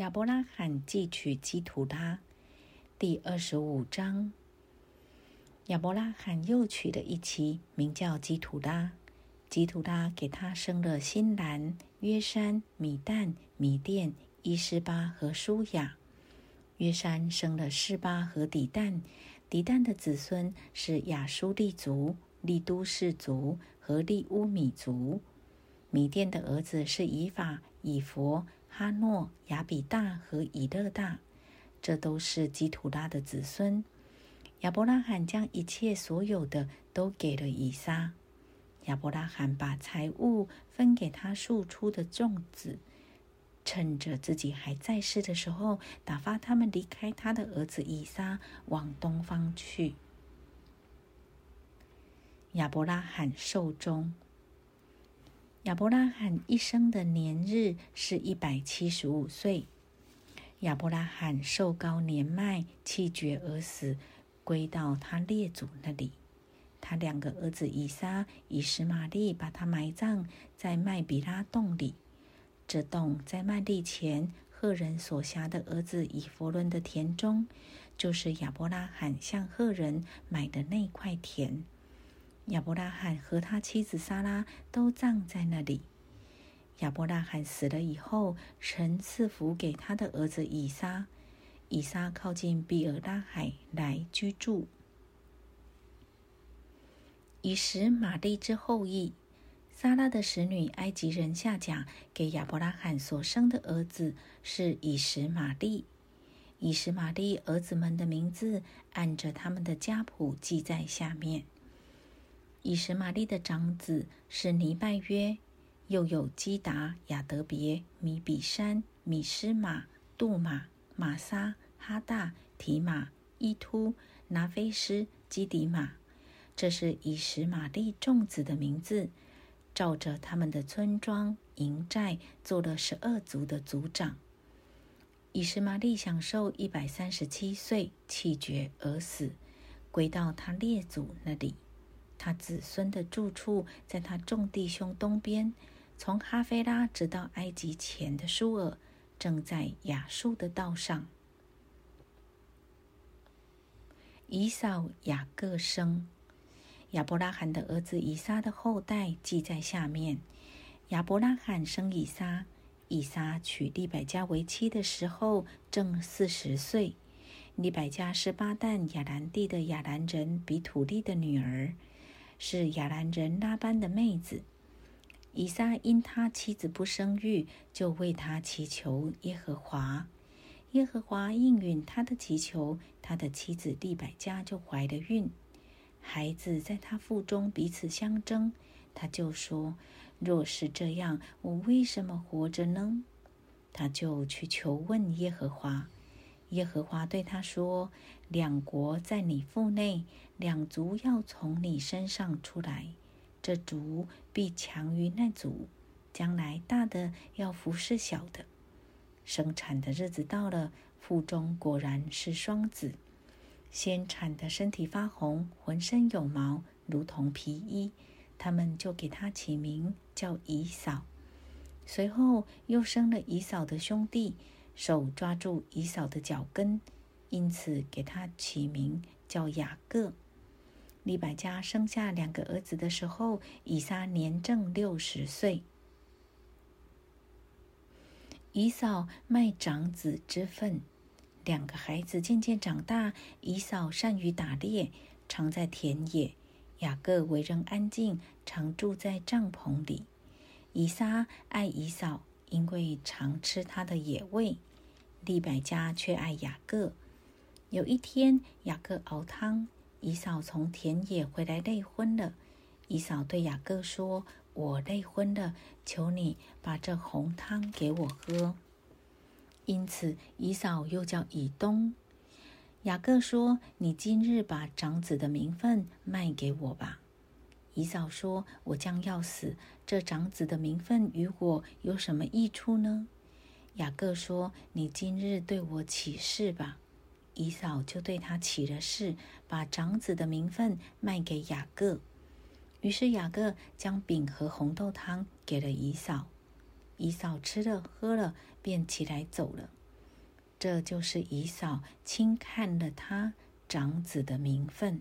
亚伯拉罕寄娶基图拉，第二十五章。亚伯拉罕又娶了一妻，名叫基图拉。基图拉给他生了新兰、约山、米旦、米甸、伊斯巴和舒雅。约山生了示巴和底旦，底旦的子孙是亚舒利族、利都氏族和利乌米族。米甸的儿子是以法、以佛。哈诺、亚比大和以勒大，这都是基图拉的子孙。亚伯拉罕将一切所有的都给了以撒。亚伯拉罕把财物分给他庶出的众子，趁着自己还在世的时候，打发他们离开他的儿子以撒，往东方去。亚伯拉罕寿终。亚伯拉罕一生的年日是一百七十五岁。亚伯拉罕寿高年迈，气绝而死，归到他列祖那里。他两个儿子以撒、以实玛利把他埋葬在麦比拉洞里。这洞在麦地前赫人所辖的儿子以弗伦的田中，就是亚伯拉罕向赫人买的那块田。亚伯拉罕和他妻子撒拉都葬在那里。亚伯拉罕死了以后，神赐福给他的儿子以撒。以撒靠近比尔拉海来居住。以实玛利之后裔，撒拉的使女埃及人夏甲给亚伯拉罕所生的儿子是以实玛利。以实玛利儿子们的名字按着他们的家谱记在下面。以实玛利的长子是尼拜约，又有基达、亚德别、米比山、米斯玛、杜马、玛撒、哈大、提马、伊突、拿菲斯、基迪玛。这是以实玛利众子的名字，照着他们的村庄营寨做了十二族的族长。以实玛利享受一百三十七岁，气绝而死，归到他列祖那里。他子孙的住处在他众弟兄东边，从哈菲拉直到埃及前的舒尔，正在亚述的道上。以扫、雅各生亚伯拉罕的儿子以撒的后代记在下面。亚伯拉罕生以撒，以撒娶利百加为妻的时候正四十岁。利百加是巴旦亚兰地的亚兰人比土利的女儿。是亚兰人拉班的妹子。以撒因他妻子不生育，就为他祈求耶和华。耶和华应允他的祈求，他的妻子利百加就怀了孕。孩子在他腹中彼此相争，他就说：“若是这样，我为什么活着呢？”他就去求问耶和华。耶和华对他说：“两国在你腹内，两族要从你身上出来，这族必强于那族。将来大的要服侍小的。生产的日子到了，腹中果然是双子。先产的身体发红，浑身有毛，如同皮衣。他们就给他起名叫以扫。随后又生了以扫的兄弟。”手抓住以扫的脚跟，因此给他起名叫雅各。利百加生下两个儿子的时候，以撒年正六十岁。以扫卖长子之分，两个孩子渐渐长大。以扫善于打猎，常在田野；雅各为人安静，常住在帐篷里。以撒爱以扫，因为常吃他的野味。利百加却爱雅各。有一天，雅各熬汤，以扫从田野回来累昏了。以扫对雅各说：“我累昏了，求你把这红汤给我喝。”因此，以扫又叫以东。雅各说：“你今日把长子的名分卖给我吧。”以扫说：“我将要死，这长子的名分与我有什么益处呢？”雅各说：“你今日对我起誓吧。”以扫就对他起了誓，把长子的名分卖给雅各。于是雅各将饼和红豆汤给了以扫。以扫吃了喝了，便起来走了。这就是以扫轻看了他长子的名分。